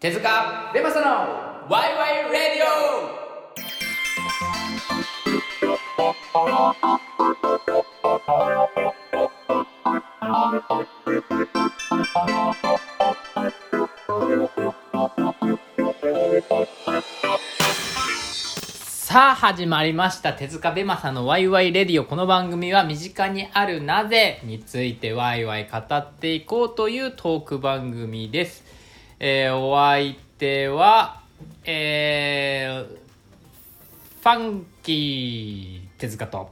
手塚レマサのワイワイレディさあ始まりました。手塚ベマサのワイワイレディオ。この番組は身近にあるなぜについてワイワイ語っていこうというトーク番組です、えーお相手はえーファンキー手塚と。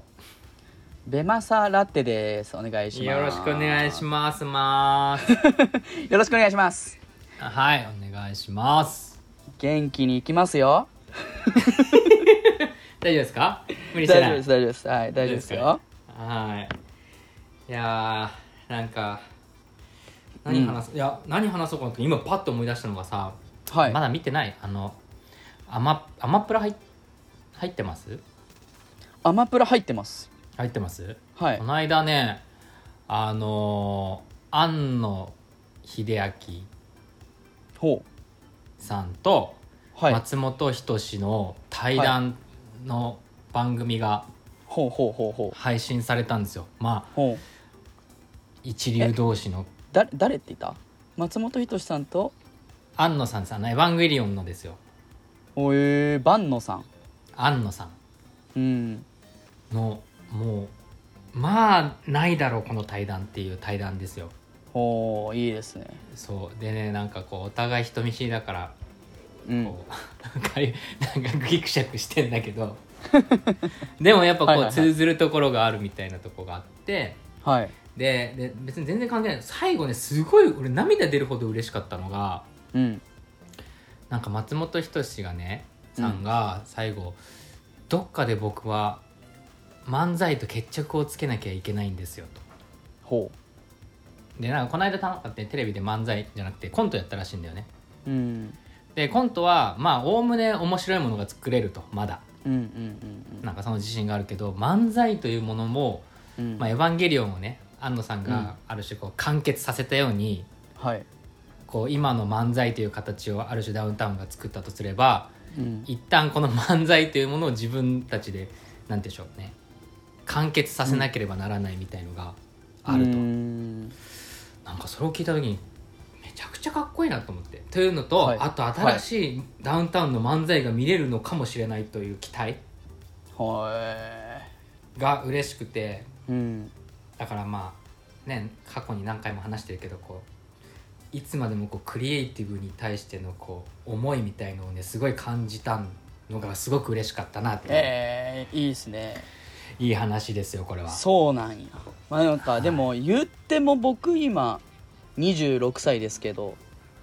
ベマサラテです。お願いします。よろしくお願いします。ま すよろしくお願いします。はいお願いします。元気にいきますよ。大丈夫ですか？無理してない。大丈夫です大丈夫です。はい大丈夫ですよ。はい。いやーなんか何話す、いや何話そうかなって今パッと思い出したのがさ、はい。まだ見てないあのアマアマプラ入っ入ってます？アマプラ入ってます。入ってます、はい。この間ねあのー庵野秀明ほさんと松本人志の対談の番組がほうほうほうほう。配信されたんですよ。まあ一流同士のだ誰って言った？松本人志さんと？庵野さんさんのエヴァンゲリオンのですよ。おえー、万野さん。庵野さん。うん。のもうまあないだろうこの対談っていう対談ですよ。ほういいですね。そう。でねなんかこうお互い人見知りだからうん。こう、なんかなんかギクシャクしてんだけど。でもやっぱこう、通ずるところがあるみたいなとこがあって。はいでで別に全然関係ない。最後ねすごい俺涙出るほど嬉しかったのがうん。なんか松本人志がねさんが最後、どっかで僕は漫才と決着をつけなきゃいけないんですよと。ほでなんかこの間たまってテレビで漫才じゃなくてコントやったらしいんだよね。ううん。でコントはまあおおむね面白いものが作れるとまだ。うんうんなんかその自信があるけど漫才というものも、うんうん。まあ、エヴァンゲリオンをね安野さんうん。がある種こう完結させたように、はい。こう今の漫才という形をある種ダウンタウンが作ったとすればうん。一旦この漫才というものを自分たちでなんて言うんでしょうね完結させなければならないみたいのがあると、うん。なんかそれを聞いた時にめちゃくちゃかっこいいなと思って。というのと、はい。あと新しいダウンタウンの漫才が見れるのかもしれないという期待はが嬉しくていうんだからまあね過去に何回も話してるけどこういつまでもこうクリエイティブに対してのこう思いみたいのをねすごい感じたのがすごく嬉しかったなって、えー、いいですね。いい話ですよこれは。そうなんや。まあなんかでも言っても僕今26歳ですけど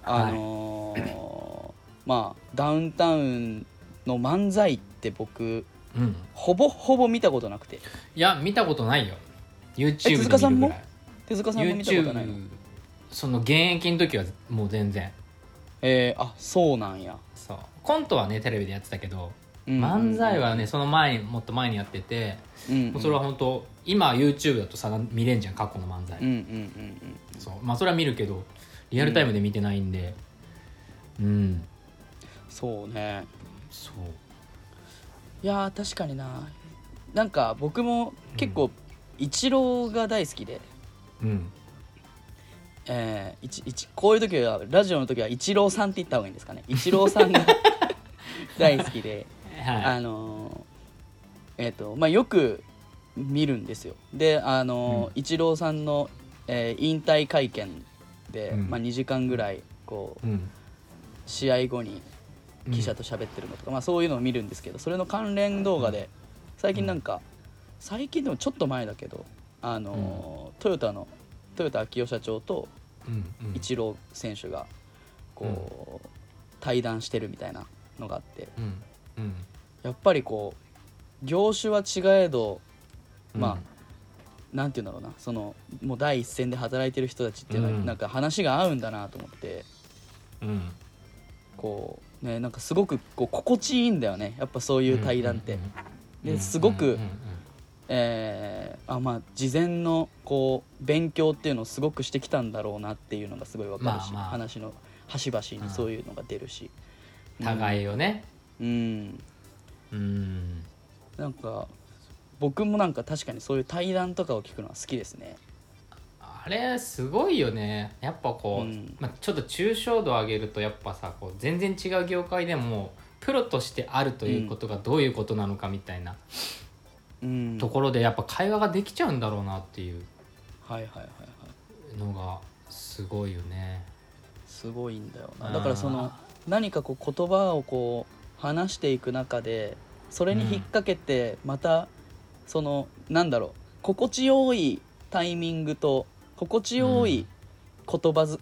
あのーまあダウンタウンの漫才って僕うん。ほぼほぼ見たことなくて。いや見たことないよ YouTube で手塚さんも？手塚さんも見たことないの？YouTube その現役の時はもう全然。えー、あそうなんや、そう。コントはねテレビでやってたけど、うん漫才はねその前にもっと前にやってて、うんもうそれは本当今 YouTube だとさ見れんじゃん過去の漫才、うんうんうんそう。まあそれは見るけどリアルタイムで見てないんで。うん、そうね。そう。いやー確かにな。なんか僕も結構イチローが大好きで、うん。えー、いちいちこういう時はラジオの時はイチローさんって言った方がいいんですかね。イチローさんが 大好きで。はあのーえっ、とまあよく見るんですよ。であのーイチローさんの、えー引退会見で、うん。まあ、2時間ぐらいこうい、うん、試合後に記者と喋ってるのとか、まあ、そういうのを見るんですけどそれの関連動画で最近なんか最近でもちょっと前だけどあのートヨタの豊田章男社長とイチロー選手がこう、対談してるみたいなのがあって。やっぱりこう業種は違えどうん。まあなんて言うんだろうな。そのもう第一線で働いてる人たちっていうのは、うん。なんか話が合うんだなと思って。うん。こうねなんかすごくこう心地いいんだよね。やっぱそういう対談って。うんうんですごくえーあまあ事前のこう勉強っていうのをすごくしてきたんだろうなっていうのがすごいわかるし、まあまあ。話の端々にそういうのが出るし、互いをね。うん。うん。なんか僕もなんか確かにそういう対談とかを聞くのは好きですね。あれすごいよね。やっぱこう、うん。まあ、ちょっと抽象度上げるとやっぱさこう全然違う業界でもプロとしてあるということがどういうことなのかみたいな。うんところでやっぱ会話ができちゃうんだろうなっていう。のがすごいよね。すごいんだよな。だからその何かこう言葉をこう話していく中でそれに引っ掛けてまたそのなんだろう心地よいタイミングと心地よい言葉ず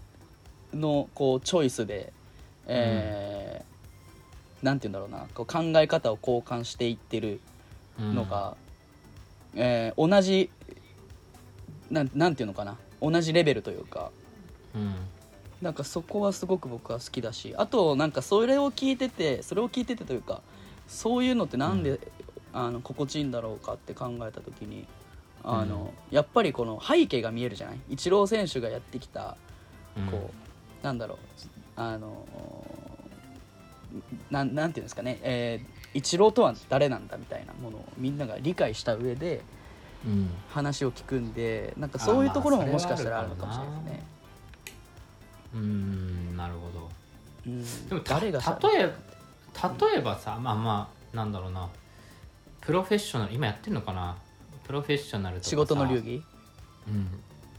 のこうチョイスで、えーなんて言うんだろうな。こう考え方を交換していってるうん。のが、えー同じなんなんていうのかな。同じレベルというか。うん。なんかそこはすごく僕は好きだしあとなんかそれを聞いててそれを聞いててというかそういうのってなんで、うあの心地いいんだろうかって考えた時にあの、やっぱりこの背景が見えるじゃない？イチロー選手がやってきたうんこう、なんだろうあのなんなんていうんですかね、えー、イチローとは誰なんだみたいなものをみんなが理解した上でうん。話を聞くんでなんかそういうところももしかしたらあるのかもしれないですね。うんなるほど。うん。でもた誰がさ例え例えばさまあまあなんだろうな。プロフェッショナル今やってるのかな？プロフェッショナルとかさ。仕事の流儀？うん、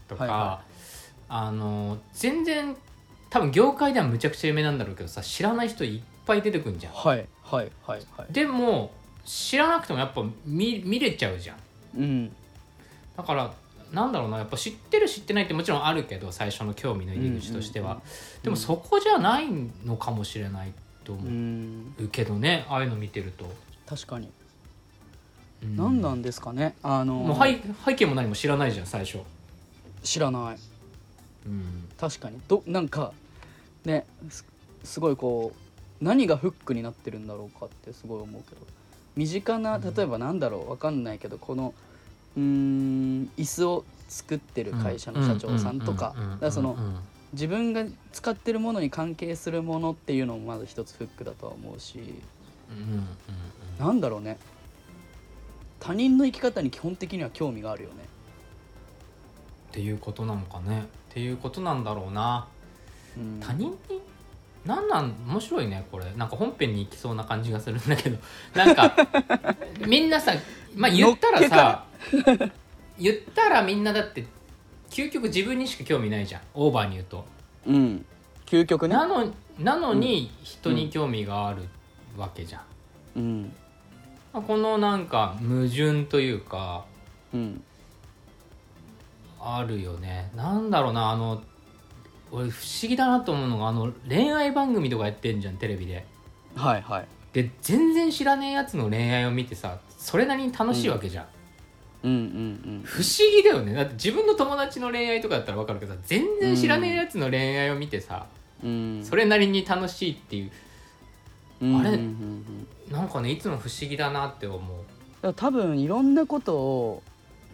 とか、はいはあの全然多分業界ではむちゃくちゃ有名なんだろうけどさ知らない人いっぱい出てくんじゃん。はいはいはいはい。でも知らなくてもやっぱ見見れちゃうじゃん。うん。だからなんだろうなやっぱ知ってる知ってないってもちろんあるけど最初の興味の入り口としては、でもそこじゃないのかもしれないとう。思ん。うけどね、ああいうの見てると、確かに。うん。何なんですかね。あのもう背背景も何も知らないじゃん最初、知らない。うん、確かに。どなんかねすすごいこう何がフックになってるんだろうかってすごい思うけど。身近な例えばなんだろうわかんないけどこのうーん椅子を作ってる会社の社長さんとかだからその自分が使ってるものに関係するものっていうのもまず一つフックだとは思うしなんだろうね他人の生き方に基本的には興味があるよねっていうことなのかねっていうことなんだろうなうん他人になんなん面白いねこれ。なんか本編に行きそうな感じがするんだけど。なんかみんなさまあ言ったらさ 言ったらみんなだって究極自分にしか興味ないじゃん。オーバーに言うと。うん。究極ね。なのなのに人に興味があるわけじゃん、うん。まあこのなんか矛盾というかうん。あるよね。なんだろうなあの俺不思議だなと思うのがあの恋愛番組とかやってんじゃんテレビで。はいはい。で全然知らねえやつの恋愛を見てさそれなりに楽しいわけじゃん、うん。うん不思議だよね。だって自分の友達の恋愛とかだったら分かるけどさ全然知らねえやつの恋愛を見てさ、うん。うんそれなりに楽しいっていう。あれうんうんうん。うんなんかねいつも不思議だなって思う、多分いろんなことを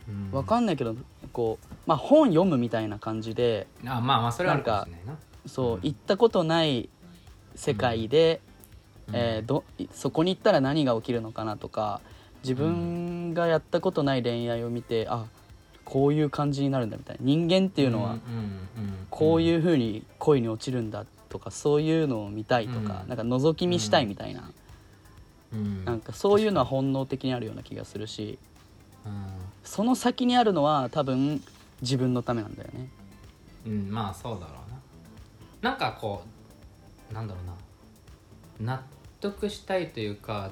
うん。わかんないけどこうまあ本読むみたいな感じであまあまあそれはあるかもしれないな。そう、うん。行ったことない世界で、うん。えーどそこに行ったら何が起きるのかなとか自分がやったことない恋愛を見てあこういう感じになるんだみたいな。人間っていうのはこういううふうに恋に落ちるんだとかそういうのを見たいとか、うん。なんか覗き見したいみたいな、ん。うん。なんかそういうのは本能的にあるような気がするし。うんその先にあるのは多分自分のためなんだよね。うん、まあそうだろうな。なんかこうなんだろうな。納得したいというか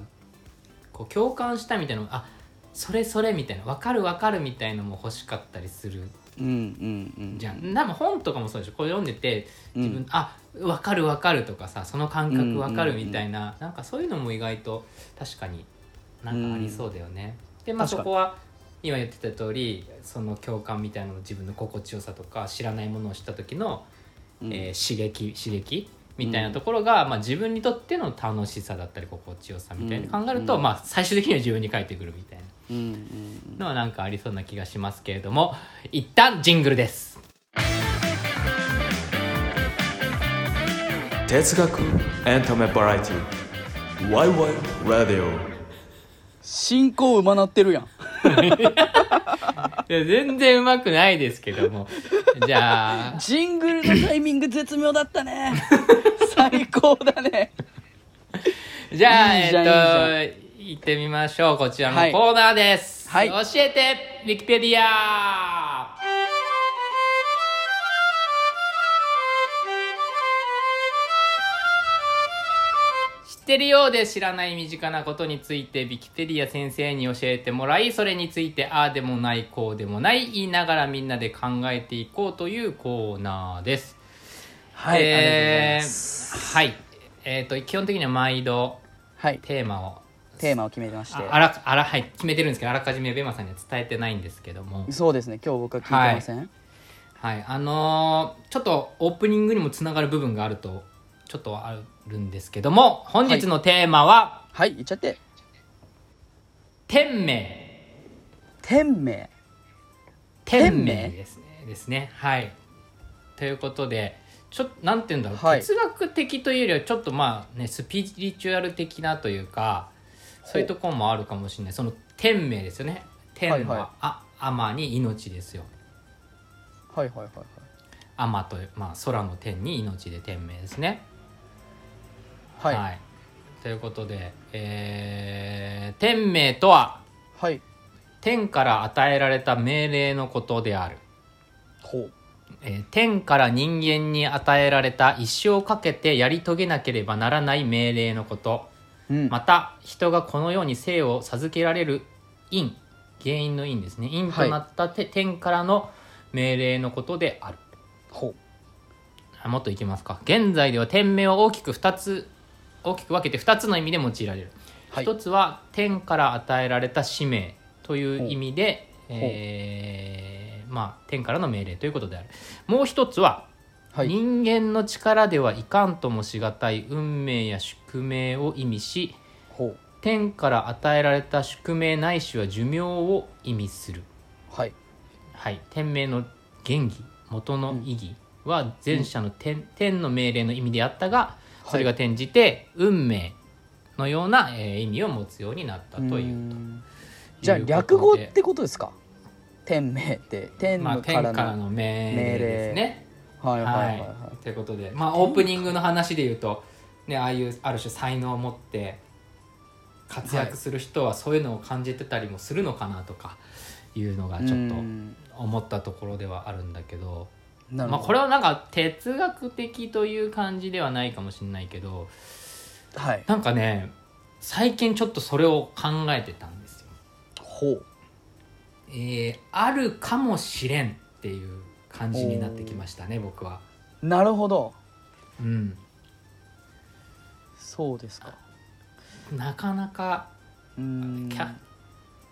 こう共感したいみたいなのあそれそれみたいな分かる分かるみたいのも欲しかったりするうんうんうんじゃん。多分本とかもそうでしょ。これ読んでて自分、うんあ分かる分かるとかさその感覚分かるうんうん。うんみたいな、なんかそういうのも意外と確かになんかありそうだよね、でまあそこは今言ってた通りその共感みたいなの自分の心地よさとか知らないものを知った時の、うん。えー刺激刺激みたいなところが、まあ、自分にとっての楽しさだったり心地よさみたいに考えると、うん。まあ、最終的には自分に返ってくるみたいなうん。うん。のはなんかありそうな気がしますけれども一旦ジングルです。哲学エンタメバラエティワイワイラディオ。進行うまなってるやん全然うまくないですけども。じゃあ。ジングルのタイミング絶妙だったね。最高だね。じゃあいいじゃんえっと行ってみましょう。こちらのはい。コーナーです、はい。教えてウィキペディアってるようで知らない身近なことについてウィキペディア先生に教えてもらいそれについてああでもないこうでもない言いながらみんなで考えていこうというコーナーです。はい、えーはい。えっ、と基本的には毎度はい。テーマをテーマを決めてまして。ああらあらはい。決めてるんですけどあらかじめベマさんには伝えてないんですけども。そうですね。今日僕は聞いてません、はい。あのーちょっとオープニングにもつながる部分があるとちょっとあるんですけども本日のテーマははい。言っちゃって「天命。天命」天天命？命ですね。ですねはい。ということでちょっとなんて言うんだろう、はい。哲学的というよりはちょっとまあねスピリチュアル的なというかそういうところもあるかもしれない。その天命ですよね。天は、はいはい。あ天に命ですよ。はいはいはいはい。天とまあ、空の天に命で天命ですね。はい。はい、ということで、えー天命とは天から与えられた命令のことである、ほう。えー天から人間に与えられた一生かけてやり遂げなければならない命令のこと。うん。また人がこのように生を授けられる因原因の因ですね。因となったて、天からの命令のことである。ほう。あもっといきますか。現在では天命は大きく2つ大きく分けて2つの意味で用いられる、はい。一つは天から与えられた使命という意味で、えーまあ、天からの命令ということである。もう一つは、はい。人間の力ではいかんともしがたい運命や宿命を意味し天から与えられた宿命ないしは寿命を意味する。はい。はい、天命の原義元の意義は前者の天,、天の命令の意味であったがそれが転じて運命のような、えー意味を持つようになったといううとん。じゃあ略語ってことですか？天命って天まあ、の天からの、命令ですね。はいはいはいはい、はい。ということで、まあ、オープニングの話で言うと、ね、ああいうある種才能を持って活躍する人はそういうのを感じてたりもするのかなとかいうのがちょっとうん。思ったところではあるんだけど。まあ、これはなんか哲学的という感じではないかもしれないけどはい。なんかね最近ちょっとそれを考えてたんですよ。ほう。えーあるかもしれんっていう感じになってきましたね僕は。なるほど。うん、そうですか。なかなかうーん。キャ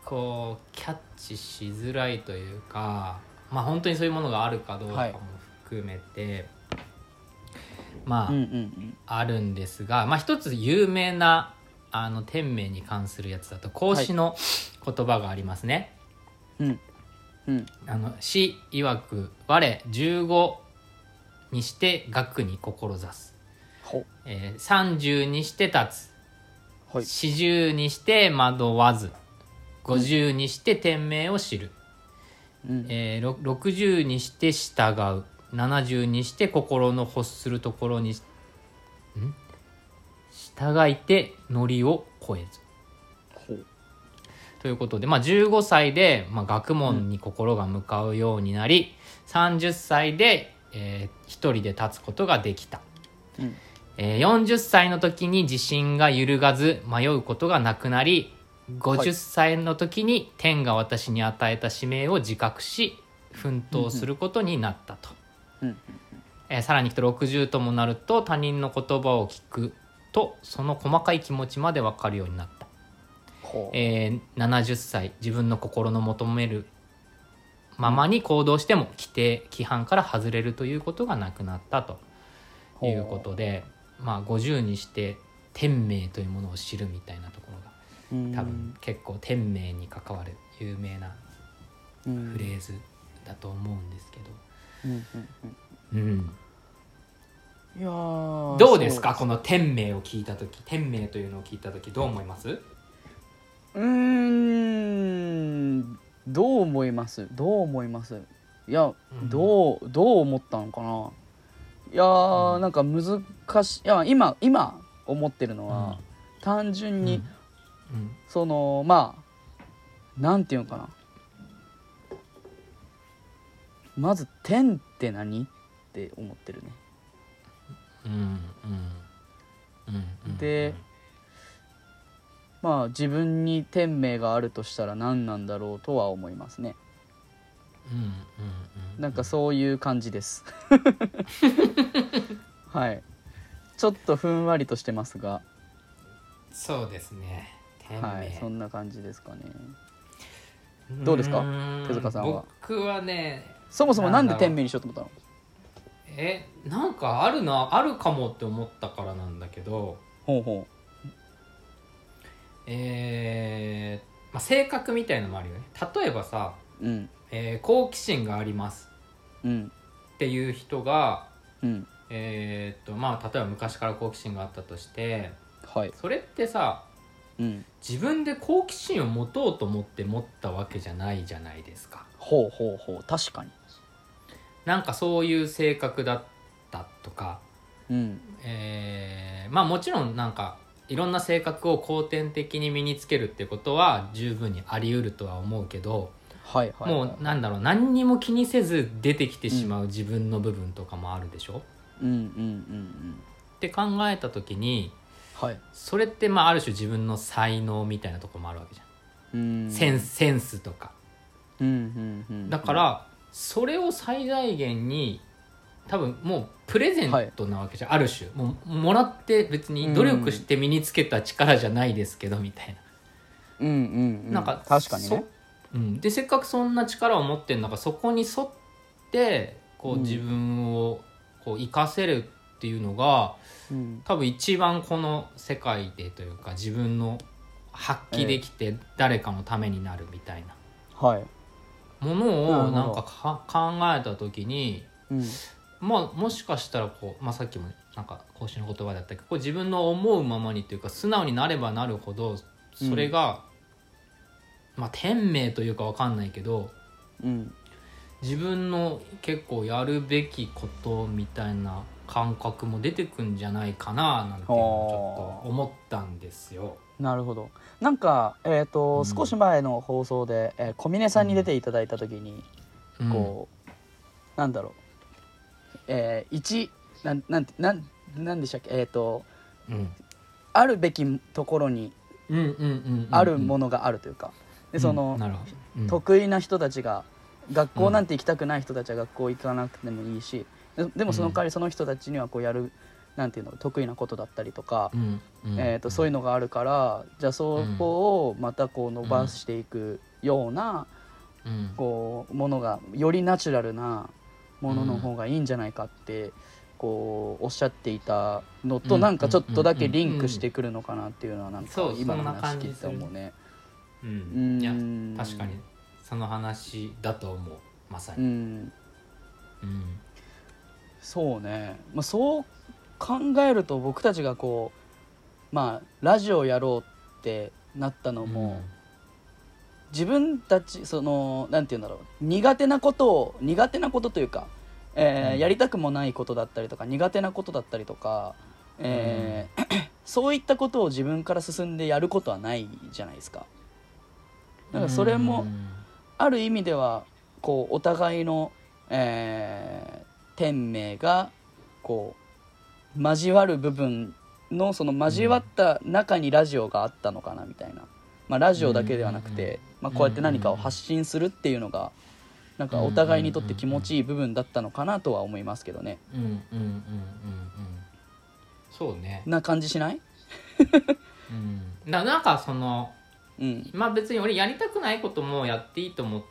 こうキャッチしづらいというかまあ本当にそういうものがあるかどうかはい。も含めて、まあ、あるんですが、まあ、一つ有名なあの天命に関するやつだと孔子の言葉がありますね。うん。うん。あの詩曰く「我15にして学に志す」えー30にして立つ」はい。40にして惑わず」50にして天命を知る」うん。えーろ60にして従う。70にして心の欲するところにん？従いてノリを超えず。ということで、まあ、15歳で、まあ、学問に心が向かうようになり、30歳で、えー一人で立つことができた、うん。えー40歳の時に自信が揺るがず迷うことがなくなり50歳の時に天が私に与えた使命を自覚し奮闘することになったと、うん。えーさらにいくと60ともなると他人の言葉を聞くとその細かい気持ちまで分かるようになった。えー70歳自分の心の求めるままに行動しても規定規範から外れるということがなくなったと。いうことで、まあ、50にして天命というものを知るみたいなところ多分結構天命に関わる有名なうん。フレーズだと思うんですけど、うんうんうん。うん、いやーどうですか？そこの天命を聞いた時。天命というのを聞いた時どう思います？うん。どう思います？どう思います？いや、うん。どうどう思ったのかな？いやー、うん。なんか難しい。いや今今思ってるのは、うん。単純に、うんそのまあなんていうのかな。まず「天って何?」って思ってるね。でまあ自分に天命があるとしたら何なんだろうとは思いますね。うんうんうん。なんかそういう感じです。はい。ちょっとふんわりとしてますが。そうですねはいそんな感じですかね。どうですか？ー手塚さんは。僕はねそもそもなんで天命にしようと思ったの？えなんかあるなあるかもって思ったからなんだけど。ほうほえーまあ、性格みたいのもあるよね。例えばさ、ううん。えー好奇心があります。うん。っていう人がうん。えーっとまあ例えば昔から好奇心があったとしてはい。それってさうん。自分で好奇心を持とうと思って持ったわけじゃないじゃないですか。ほうほうほう。確かに。なんかそういう性格だったとか、うん。えーまあもちろんなんかいろんな性格を後天的に身につけるってことは十分にあり得るとは思うけど、はいはい、はい、もうなんだろう何にも気にせず出てきてしまう自分の部分とかもあるでしょ、うんうんうんうん。って考えた時にはい。それってまあある種自分の才能みたいなところもあるわけじゃん、うん。センスセンスとか。うんうんうん。だからそれを最大限に多分もうプレゼントなわけじゃん、ある種。もうもらって別に努力して身につけた力じゃないですけどみたいな、うんうんうん。なんか確かにね。そうん、でせっかくそんな力を持ってるんだからそこに沿ってこううん。自分をこう生かせるっていうのがうん多分一番この世界でというか自分の発揮できて誰かのためになるみたいな。はい。ものをなんかか考えた時にうん。まあもしかしたらこう、まあ、さっきもなんか講師の言葉だったけどこう自分の思うままにというか素直になればなるほどそれが、まあ天命というかわかんないけどうん。自分の結構やるべきことみたいな感覚も出てくんじゃないかななんてちょっと思ったんですよ。なるほど。なんかえっ、と、うん。少し前の放送で、えー小峰さんに出ていただいた時に、うん。こうなんだろう。えー、一なんなんてなんなんでしたっけ？えっ、とうん。あるべきところにあるものがあるというか、でその、得意な人たちが学校なんて行きたくない人たちは学校行かなくてもいいしででもその代わりその人たちにはこうやるなんていうの得意なことだったりとか、えー、とそういうのがあるからじゃあそこをまたこう伸ばしていくようなうん。こうものがよりナチュラルなものの方がいいんじゃないかってこうおっしゃっていたのとうんなんかちょっとだけリンクしてくるのかなっていうのはなんか今の話聞いて思うね。ううんん。いや確かにその話だと思う。まさうに、ん。うんそうね、まあ、そう考えると僕たちがこうまあラジオやろうってなったのも、自分たちそのなんて言うんだろう。苦手なことを苦手なことというか、えーうん。やりたくもないことだったりとか苦手なことだったりとか、えー そういったことを自分から進んでやることはないじゃないですか。だからそれもある意味ではこうお互いの、えー天命がこう交わる部分のその交わった中にラジオがあったのかなみたいな、まあ、ラジオだけではなくて、まあ、こうやって何かを発信するっていうのがなんかお互いにとって気持ちいい部分だったのかなとは思いますけどね。うんうんうんうんうん。そうね、な感じしない？うん、ななんかそのうん。まあ別に俺やりたくないこともやっていいと思う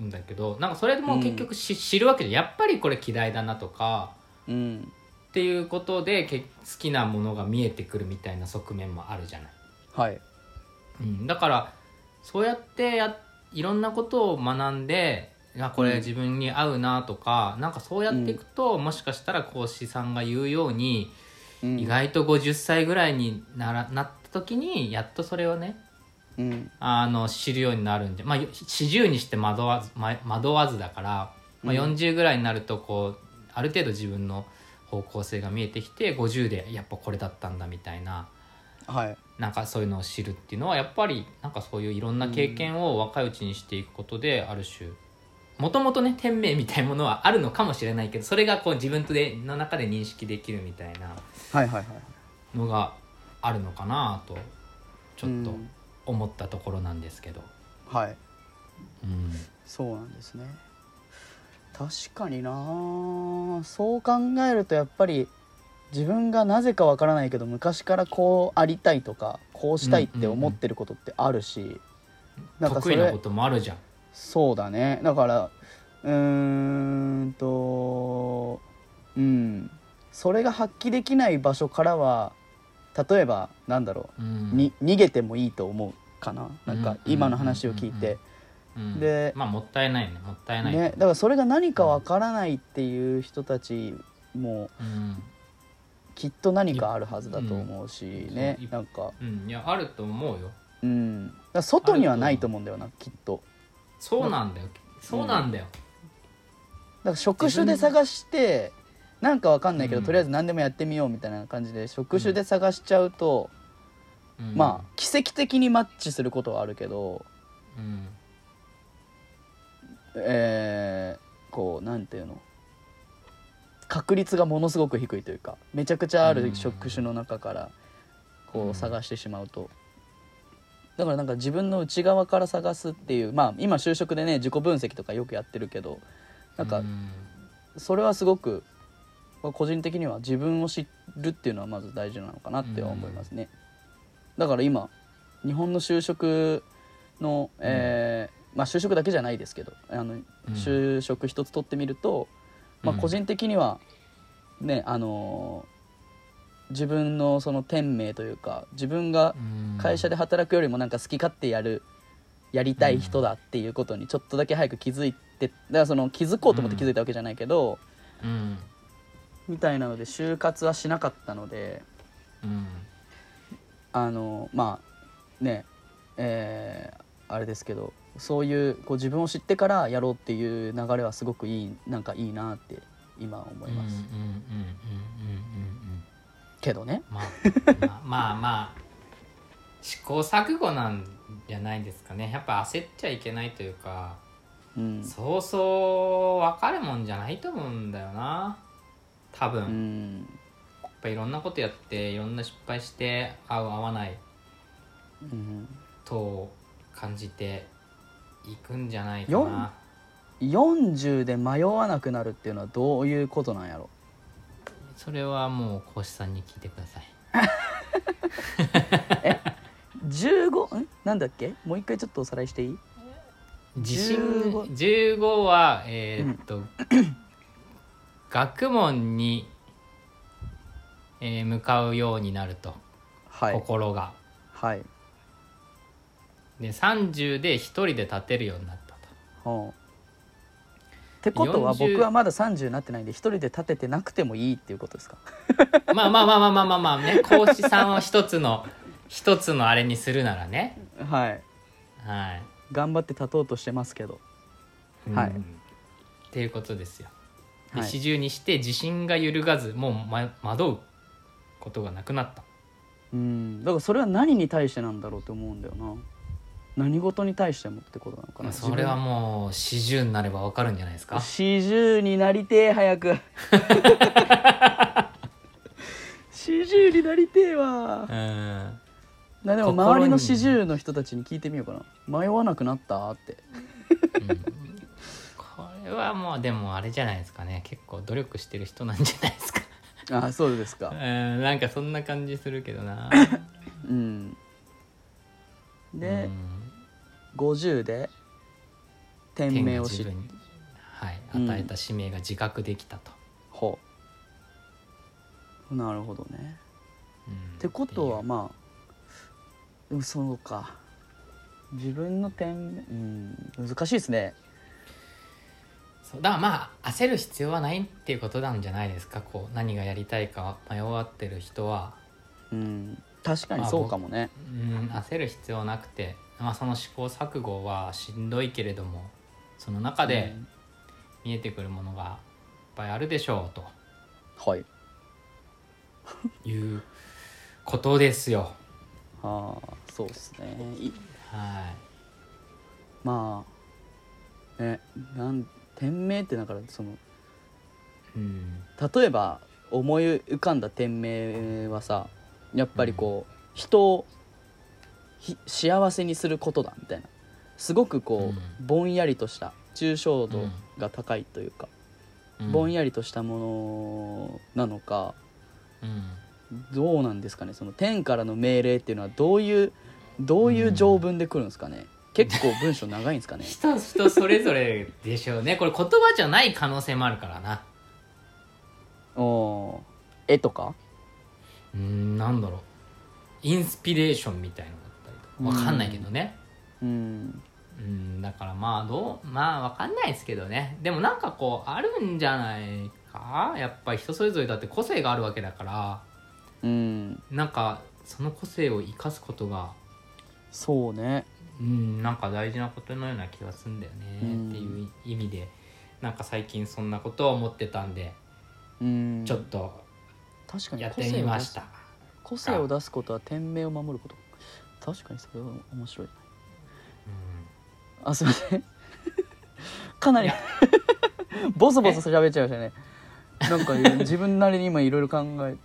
んだけどなんかそれでも結局し、知るわけでやっぱりこれ嫌いだなとかうん。っていうことでけ好きなものが見えてくるみたいな側面もあるじゃない。はい。うん、だからそうやってやいろんなことを学んでいやこれ自分に合うなとか、なんかそうやっていくと、もしかしたら講師さんが言うように、うん。意外と50歳ぐらいにならなった時にやっとそれをねうんあの知るようになるんでまあ40にして惑わずま惑わずだから、まあ、40ぐらいになるとこうある程度自分の方向性が見えてきて50でやっぱこれだったんだみたいなはい。なんかそういうのを知るっていうのはやっぱりなんかそういういろんな経験を若いうちにしていくことである種もともとね天命みたいなものはあるのかもしれないけどそれがこう自分とでの中で認識できるみたいなのがあるのかなとちょっと。うん思ったところなんですけど。はい。うん。そうなんですね。確かにな。そう考えるとやっぱり自分がなぜかわからないけど昔からこうありたいとかこうしたいって思ってることってあるし、なんかそれ得意なこともあるじゃん。そうだね。だからうーんとうん。それが発揮できない場所からは例えばなんだろうん。うに逃げてもいいと思うかな？なんかうん。今の話を聞いて。うんでまあもったいないね。もったいない。ねだからそれが何かわからないっていう人たちもうん。きっと何かあるはずだと思うしね。うんなんか。うん、いやあると思うよ。うん。だ外にはないと思うんだよなきっと。そうなんだよ。そうなんだよ。だから職種で探してなんかわかんないけど、うん。とりあえず何でもやってみようみたいな感じで職種で探しちゃうと、うん。まあ奇跡的にマッチすることはあるけどうん。えーこうなんていうの？確率がものすごく低いというかめちゃくちゃある職種の中からこう探してしまうと。だからなんか自分の内側から探すっていうまあ今就職でね自己分析とかよくやってるけどなんかうん。それはすごく個人的には自分を知るっていうのはまず大事なのかなっては思いますね。だから今日本の就職の、えーまあ就職だけじゃないですけどあの、就職一つ取ってみると、まあ、うん。個人的にはねあのー自分のその天命というか自分がうん。会社で働くよりもなんか好き勝手やるやりたい人だっていうことにちょっとだけ早く気づいてだからその気づこうと思って気づいたわけじゃないけど、うんみたいなので就活はしなかったのでうん。あのまあねえーあれですけどそういうこう自分を知ってからやろうっていう流れはすごくいいなんかいいなって今思います、うんうんうんうんうんうんうんけどね。まあまあまあまあ試行錯誤なんじゃないですかね。やっぱ焦っちゃいけないというかうん。そうそう分かるもんじゃないと思うんだよな多分、うやんっぱいろんなことやっていろんな失敗して合う合わないうん。と感じていくんじゃないかよな40で迷わなくなるっていうのはどういうことなんやろ？それはもう講師さんに聞いてください。15ん？なんだっけ？もう一回ちょっとおさらいしていい？自信15 15はえーっと、学問に、えー向かうようになると、はい。心が。はい。で30で一人で立てるようになったと。ほう。ってことは40僕はまだ30になってないんで一人で立ててなくてもいいっていうことですか？まあまあまあまあまあまあまあね。講師さんを一つの一つのあれにするならね。はい。はい、頑張って立とうとしてますけど。はい。うんっていうことですよ。ではい。四十にして自信が揺るがずもう、ま、惑うことがなくなった。うん。だからそれは何に対してなんだろうって思うんだよな。何事に対してもってことなのかな。それはもう四十になればわかるんじゃないですか。四十になりてえ早く。四十になりてえわ。うん。なでも周りの四十の人たちに聞いてみようかな。迷わなくなった？って。うん。これはもうでもあれじゃないですかね。結構努力してる人なんじゃないですか。あそうですか。うんなんかそんな感じするけどな。うん。でうん。50で天命を知るはい、うん与えた使命が自覚できたと、ほう。なるほどね。うん。ってことはまあでもそうか。自分の点うん難しいですねそうだからまあ焦る必要はないっていうことなんじゃないですか。こう何がやりたいか迷わってる人は。うん確かにそうかもね。うん焦る必要なくて、まあ、その試行錯誤はしんどいけれどもその中で見えてくるものがいっぱいあるでしょうと。はい。いうことですよ。ああそうですね。いはまあねなん店名ってだからそのい、うん。例えば思い浮かんだ店名はさやっぱりこう、人をひ幸せにすることだみたいな。すごくこう、ぼんやりとした抽象度が高いというか、うん。ぼんやりとしたものなのかうん。どうなんですかね。その天からの命令っていうのはどういうどういう条文で来るんですかね、結構文章長いんですかね？人人それぞれでしょうね。これ言葉じゃない可能性もあるからな。おー。絵とか？うんなんだろう。インスピレーションみたいのだったりとか。わかんないけどね。うん。うんだからまあどう？まあわかんないですけどね。でもなんかこうあるんじゃないか？やっぱり人それぞれだって個性があるわけだから。うん。なんかその個性を生かすことがそうねうんなんか大事なことのような気がするんだよね、うん。っていう意味でなんか最近そんなことを思ってたんで、うん。ちょっと確かにやってみました、個性を出すことは店名を守ること。確かにそれは面白い。あすいません。かなり ボソボソ喋っちゃいましたね。なんか自分なりに今いろいろ考え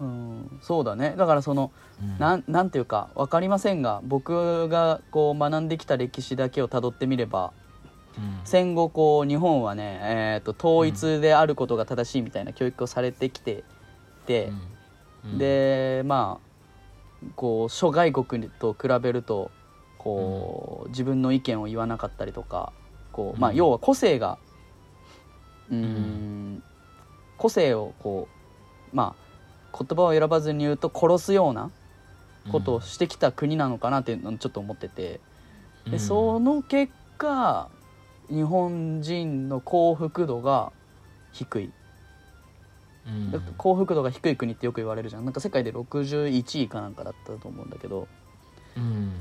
うん。そうだね。だからそのうん。なんなんていうか分かりませんが僕がこう学んできた歴史だけをたどってみればうん。戦後こう日本はね、えー、と統一であることが正しいみたいな教育をされてきてて、うん。でまあこう諸外国と比べるとこう、自分の意見を言わなかったりとかこう、まあ、うん要は個性がうーんうん。個性をこうまあ言葉を選ばずに言うと殺すようなことをしてきた国なのかなっていうのをちょっと思ってて。でうん。その結果日本人の幸福度が低い。うん。幸福度が低い国ってよく言われるじゃん。なんか世界で61位かなんかだったと思うんだけど。うん。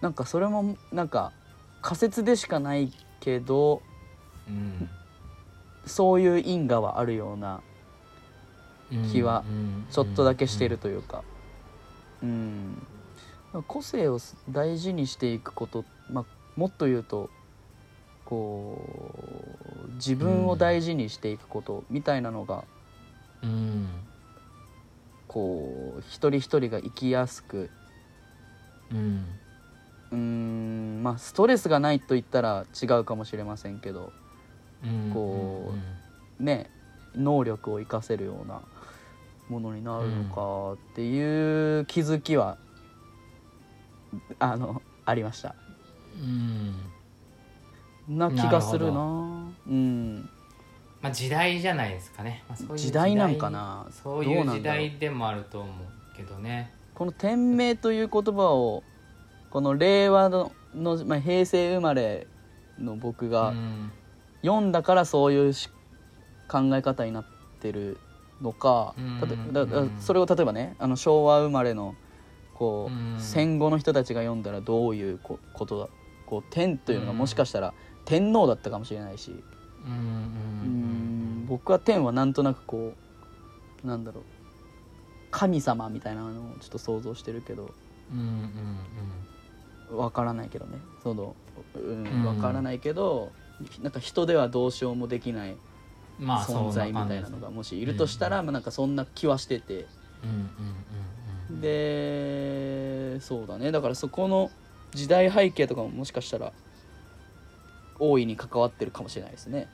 なんかそれもなんか仮説でしかないけどうん。そういう因果はあるような気はちょっとだけしてるというか。うん。個性を大事にしていくこと、まあ、もっと言うとこう自分を大事にしていくことみたいなのがうん。こう一人一人が生きやすくうん。うーんまあストレスがないと言ったら違うかもしれませんけどうんこね能力を活かせるようなものになるのかっていう気づきはあのありました。うん。な気がするな。うん。まあ時代じゃないですかね、まあ、そういう時代なんかな。そういう時代でもあると思うけどね。この「天命」という言葉をこの令和のの、まあ、平成生まれの僕がうん。読んだからそういうし考え方になってるのかだだうんそれを例えばねあの昭和生まれのこう、うん。戦後の人たちが読んだらどういうこことだこう天というのがもしかしたら天皇だったかもしれないし。うんうん。うん僕は天はなんとなくこうなんだろう。神様みたいなのをちょっと想像してるけど。うんうんうん。わからないけどね。そのうんうん。わからないけどなんか人ではどうしようもできない存在みたいなのがもしいるとしたら、まあ、なんかそんな気はしてて。でそうだね。だからそこの時代背景とかももしかしたら大いに関わってるかもしれないですね。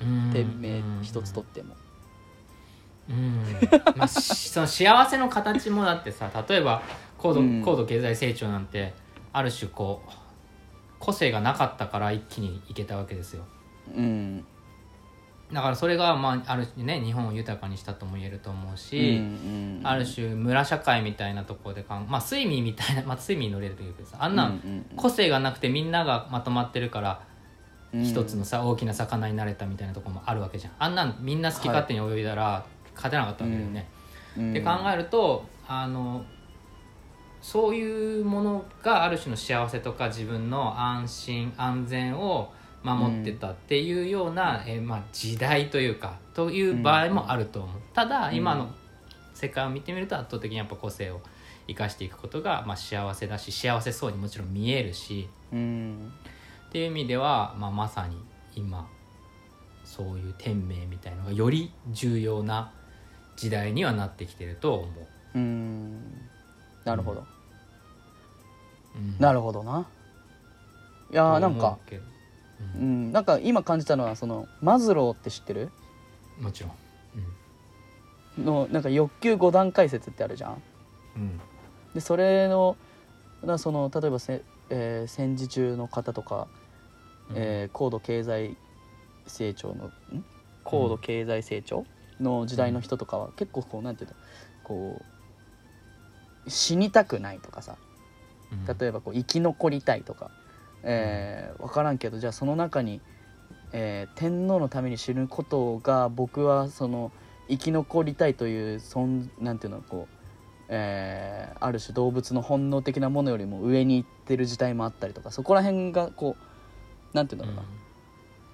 うん店名一つとっても。うん。まあ、し その幸せの形もだってさ例えば高度,、うん。高度経済成長なんてある種こう個性がなかったから一気にいけたわけですよ。うんだからそれが、まあ、ある種ね日本を豊かにしたとも言えると思ううんし、うん。ある種村社会みたいなところでかんまあ睡眠みたいな、まあ、睡眠に乗れるというかさあんなうんうん個性がなくてみんながまとまってるからうん。一つのさ大きな魚になれたみたいなところもあるわけじゃん。あんなんみんな好き勝手に泳いだら勝てなかったわけだよね、うん。って考えるとあのそういうものがある種の幸せとか自分の安心安全を守ってたっていうような、えーまあ、時代というかという場合もあると思う、ただ今の世界を見てみると圧倒的にやっぱ個性を生かしていくことが、まあ、幸せだし幸せそうにもちろん見えるしうん。っていう意味では、まあ、まさに今そういう天命みたいのがより重要な時代にはなってきてると思う。うん。なるほど、うん。なるほどな。いやーなんかと思うん。ん。なんか今感じたのはそのマズローって知ってる？もちろん。のなんか欲求5段階説ってあるじゃん。うん。でそれのなその例えばせ、えー戦時中の方とか、えー高度経済成長のん？高度経済成長の時代の人とかは結構こうなんていうの？こう死にたくないとかさ。うん。例えばこう生き残りたいとか、えー、分からんけどじゃあその中に、えー天皇のために死ぬことが僕はその生き残りたいというそんなんていうのこう、えーある種動物の本能的なものよりも上に行ってる時代もあったりとかそこら辺がこうなんていうんだろうな、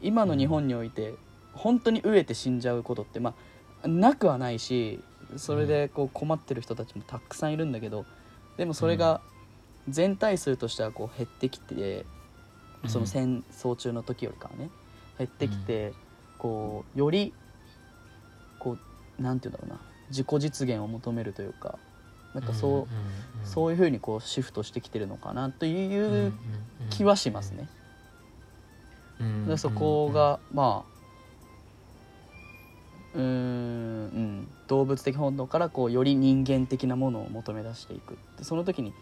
今の日本において本当に飢えて死んじゃうことってまあなくはないしそれでこう困ってる人たちもたくさんいるんだけどでもそれが全体数としてはこう減ってきてうんその戦争中の時よりかはね減ってきてこうよりこうなんていうんだろうな自己実現を求めるというかなんかそうそういうふうにこうシフトしてきてるのかなという気はしますね。うんでそこがまあうーん、うん、動物的本能からこうより人間的なものを求め出していく。でその時に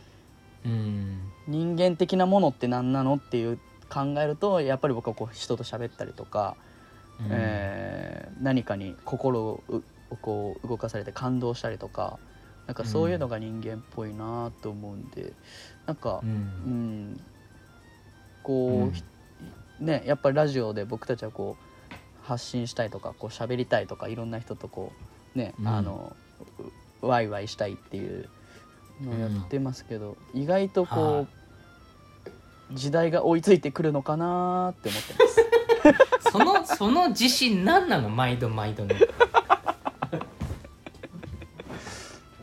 うん。人間的なものって何なのっていう考えるとやっぱり僕はこう人と喋ったりとか、うん。えー何かに心をうこう動かされて感動したりとかなんかそういうのが人間っぽいなと思うんでなんかう、うんん、こう、うん。ひねやっぱりラジオで僕たちはこう発信したいとかこう喋りたいとかいろんな人とこうね、うん。あのうワイワイしたいっていうのをやってますけど、意外とこう、はい時代が追いついてくるのかなって思ってます。そのその自信何なの？毎度毎度ね。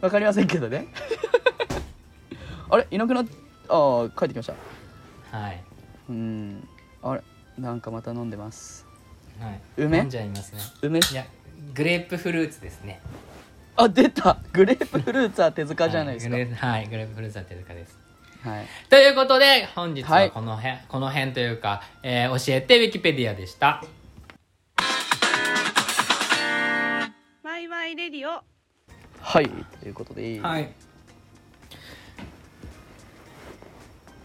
わかりませんけどね。あれ？いなくなっああ帰ってきました。はい。うん。あれ？なんかまた飲んでます。はい。梅？飲んじゃいますね。梅？いやグレープフルーツですね。あ出た。グレープフルーツは手塚じゃないですか。はいグレーはいグレープフルーツは手塚ですはい。ということで本日ははい。この辺、この辺というか、えー教えてウィキペディアでした。ワイワイレディオ。はいということで、い、はい。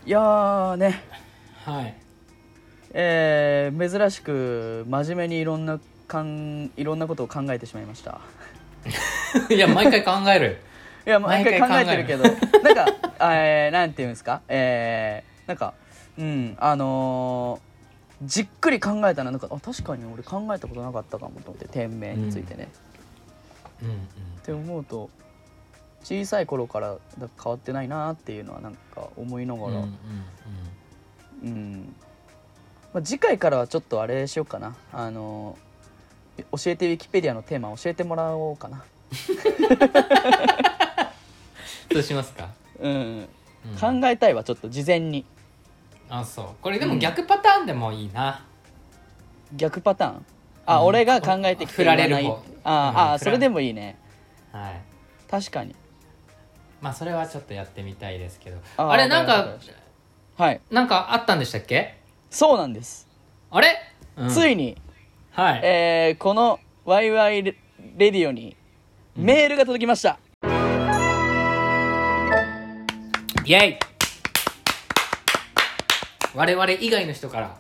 やーね。はい。えー珍しく真面目にいろんなかんいろんなことを考えてしまいました。いや毎回考える。いや毎回考えてるけどなんか、えー、なんていうんですか？えー、なんかうんあのーじっくり考えたらなんかあ確かに俺考えたことなかったかもと思って店名についてね、うん。うんって思うと小さい頃からだ変わってないなっていうのはなんか思いながら、うんうんうん。まあ、次回からはちょっとあれしようかな。あの教えてウィキペディアのテーマ教えてもらおうかな、どうしますか、うんうん。考えたいわちょっと事前に。あそう。これでも逆パターンでもいいな、逆パターン？あ、うん。俺が考えてきて振られあ、うんあそれでもいいね。はい。確かに。まあそれはちょっとやってみたいですけど。あれなんかはい。なんかあったんでしたっけ？そうなんです、あれ、うん。ついに、はい、えーこのワイワイレレディオにメールが届きました、イェイ。我々以外の人から。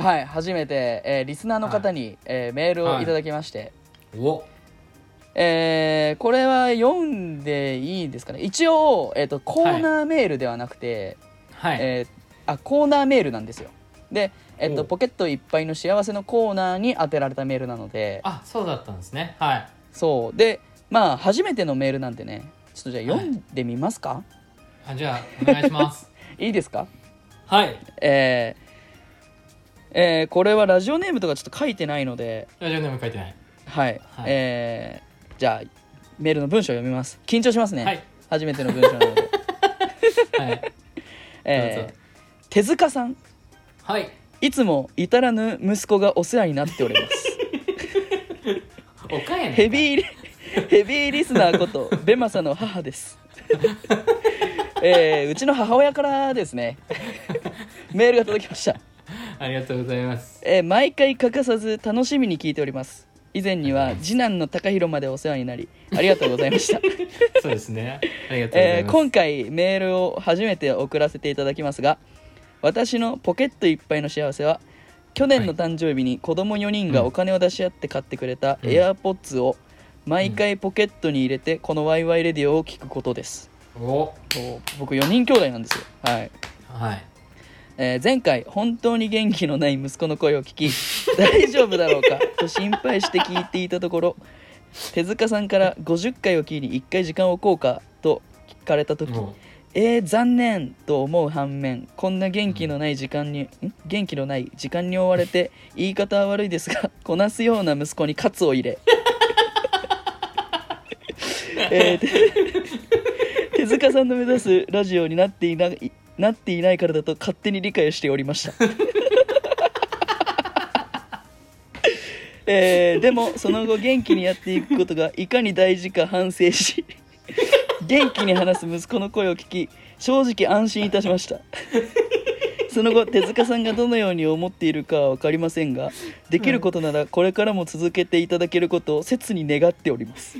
はい初めて、えーリスナーの方に、えーメールをい。ただきまして、お。えーこれは読んでいいですかね？一応、えー、とコーナーメールではなくて、はい、えーあコーナーメールなんですよ。で、えっと、おポケットいっぱいの幸せのコーナーに当てられたメールなので。あそうだったんですね。はい。そう。でまあ初めてのメールなんでねちょっとじゃあ読んでみますか、あじゃあお願いします。い、いですか？はい。えーえーこれはラジオネームとかちょっと書いてないので。ラジオネーム書いてない。はい、はい。えーじゃあメールの文章を読みます。緊張しますね、はい。初めての文章なので、はい。えー手塚さん。はい。いつも至らぬ息子がお世話になっております。ヘビーリヘビーリスナーことベマサの母です、えーうちの母親からですね メールが届きました、ありがとうございます。えー毎回欠かさず楽しみに聞いております。以前には次男の高弘までお世話になりありがとうございました。そうですね。ありがとうございます、えー今回メールを初めて送らせていただきますが私のポケットいっぱいの幸せは去年の誕生日に子供4人がお金を出し合って買ってくれたうん。AirPods を毎回ポケットに入れてこのワイワイレディオを聞くことですお。僕4人兄弟なんですよ。はい。はい。えー前回本当に元気のない息子の声を聞き 大丈夫だろうか？と心配して聞いていたところ手塚さんから50回を機に1回時間を置こうか？と聞かれた時もえー、残念と思う反面こんな元気のない時間に、ん。元気のない時間に追われて言い方は悪いですがこなすような息子にカツを入れ。えーて手塚さんの目指すラジオになっていないなっていないからだと勝手に理解しておりました。えーでもその後元気にやっていくことがいかに大事か反省し元気に話す息子の声を聞き正直安心いたしました。その後手塚さんがどのように思っているかは分かりませんができることならこれからも続けていただけることを切に願っております。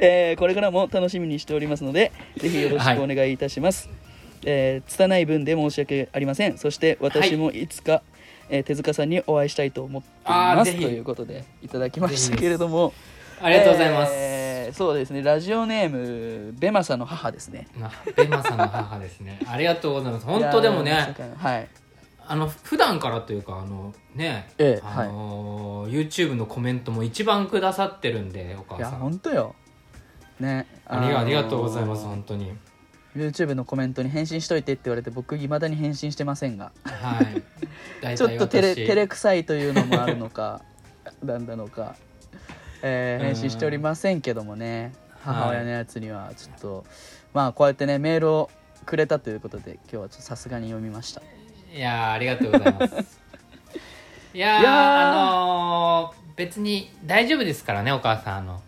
えーこれからも楽しみにしておりますのでぜひよろしくお願いいたします、えー拙い分で申し訳ありません。そして私もい。つか、えー手塚さんにお会いしたいと思っていますということでいただきましたけれどもありがとうございます、えーそうですね。ラジオネームベマサの母ですね。まあベマさんの母ですね。ありがとうございます。本当でもねはい。あの普段からというかあのね、ええあのー YouTube のコメントも一番くださってるんでお母いやさん本当よね。ありがありがとうございます本当に。YouTube のコメントに返信しといてって言われて僕いまだに返信してませんが。はい。ちょっと照れ私。照れくさいというのもあるのか なんなのか、えーうん返信しておりませんけどもね。はい母親のやつにはちょっと、まあこうやってねメールをくれたということで今日はさすがに読みました。いやーありがとうございます。いやあのー別に大丈夫ですからねお母さんあの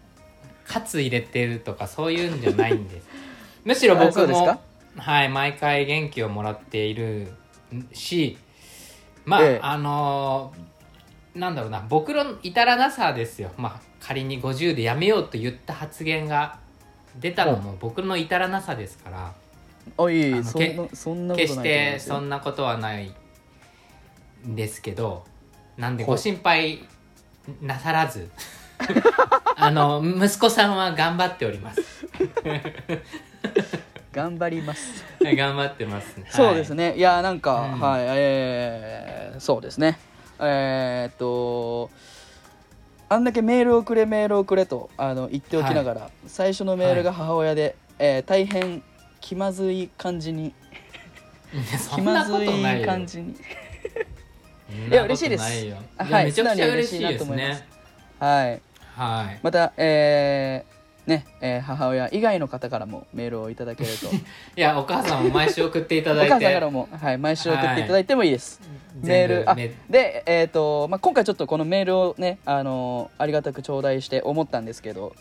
カツ入れてるとかそういうんじゃないんです。むしろ僕もはい毎回元気をもらっているしまあ、ええ。あのーなんだろうな僕の至らなさですよ。まあ仮に50でやめようと言った発言が出たのも僕の至らなさですから。そんな決してそんなことはないんですけどなんでご心配なさらず あの息子さんは頑張っております。頑張ります。はい頑張ってます、ね、そうですね。ねいやなんか、うん。はいえーそうですね。えーっとあんだけメールをくれメールをくれとあの言っておきながら、最初のメールが母親で、えー大変気まずい感じに。そ気まずい感じに。いや嬉しいです。はい。めちゃくちゃ嬉しいですね。はいはい。またえーね、えー母親以外の方からもメールをいただけると。いやお母さんも毎週送っていたおだいて。母さんからも、はい、毎週送っていただいてもいいです、メールあで、えーとまあ、今回ちょっとこのメールをね、あのーありがたく頂戴して思ったんですけど、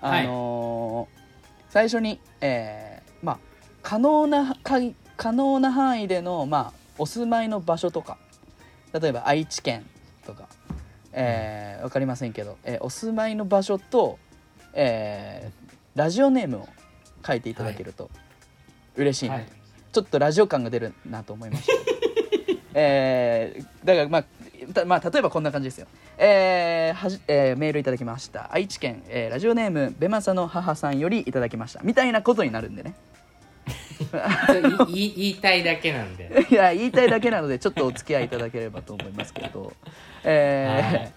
あのー最初に、えーまあ、可能なか可能な範囲での、まあ、お住まいの場所とか例えば愛知県とか、えーわかりませんけど、えーお住まいの場所と、えーラジオネームを書いていただけると嬉しいな。と、はい。ちょっとラジオ感が出るなと思いました。えーだからまあたまあ例えばこんな感じですよ。えーはじえーメールいただきました。愛知県、えーラジオネームベマサの母さんよりいただきました。みたいなことになるんでね い言いたいだけなんで。いや言いたいだけなのでちょっとお付き合いいただければと思いますけれど、えーはい。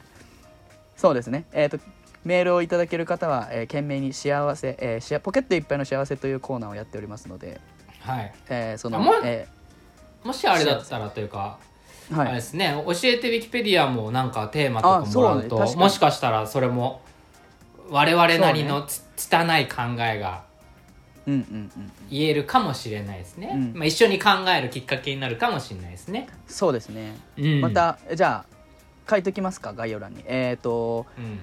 そうですね、えー、とメールをいただける方は、えー懸命に幸せ、えーポケットいっぱいの幸せというコーナーをやっておりますので、はい。えーそのあもうえもしあれだったらというかーはい。あれですね。教えてウィキペディアもなんかテーマとかあもらうとね。もしかしたらそれも我々なりのつ拙い考えが言えるかもしれないですね、うん。まあ、一緒に考えるきっかけになるかもしれないですね、そうですね、うん、ま、たじゃあ書いときますか概要欄に。えっ、とうん、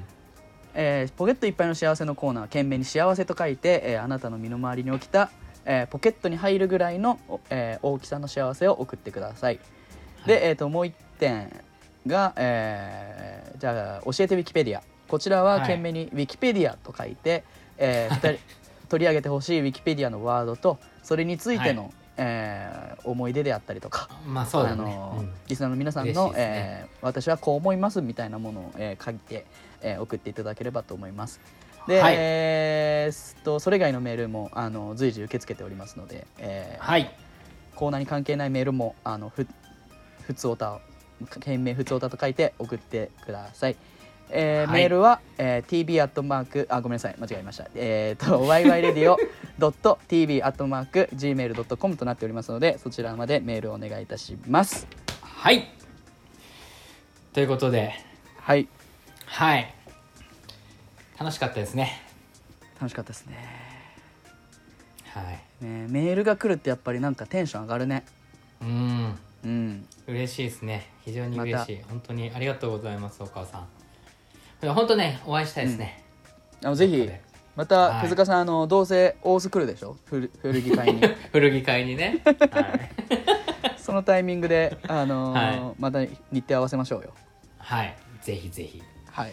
えーポケットいっぱいの幸せのコーナー懸命に幸せと書いて、えーあなたの身の回りに起きた、えーポケットに入るぐらいの、おえー大きさの幸せを送ってください、で、えー、ともう一点が、えーじゃあ教えてウィキペディアこちらははい。懸命にウィキペディアと書いて、えー二人 取り上げてほしいウィキペディアのワードとそれについての、はい。えー思い出であったりとかまあそうだね、あのーうん。リスナーの皆さんの、ね。えー私はこう思いますみたいなものを、えー書いて、えー送っていただければと思います。で、はい。えーっとそれ以外のメールもあの随時受け付けておりますので、えーはい。コーナーに関係ないメールもあのふふつおた件名ふつおたと書いて送ってください。えーはい。メールは、えー、tb アットマークあごめんなさい。間違えました。えっ、ー、と yyradio.tv アットマーク gmail.com となっておりますのでそちらまでメールをお願いいたします。はい。ということで。はい。はい。楽しかったですね。楽しかったですね。はい。ねメールが来るってやっぱりなんかテンション上がるね。うん。うん。嬉しいですね。非常に嬉しい、ま本当にありがとうございますお母さん本当ねお会いしたいですね、あのぜひまたはい。手塚さんあのどうせ大須来るでしょ？古古着買いに。古着会にね、はい、そのタイミングであのーはまた日程合わせましょうよ。はい、ぜひぜひ。はい。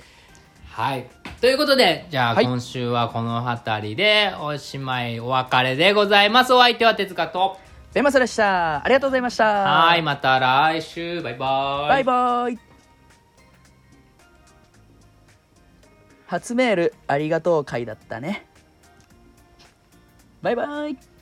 はい。ということでじゃあはい。今週はこの辺りでおしまいお別れでございます。お相手は手塚と。ベマスでした。ありがとうございました。はい。また来週。バイバイ。バイバイ初メールありがとう回だったね。バイバイ。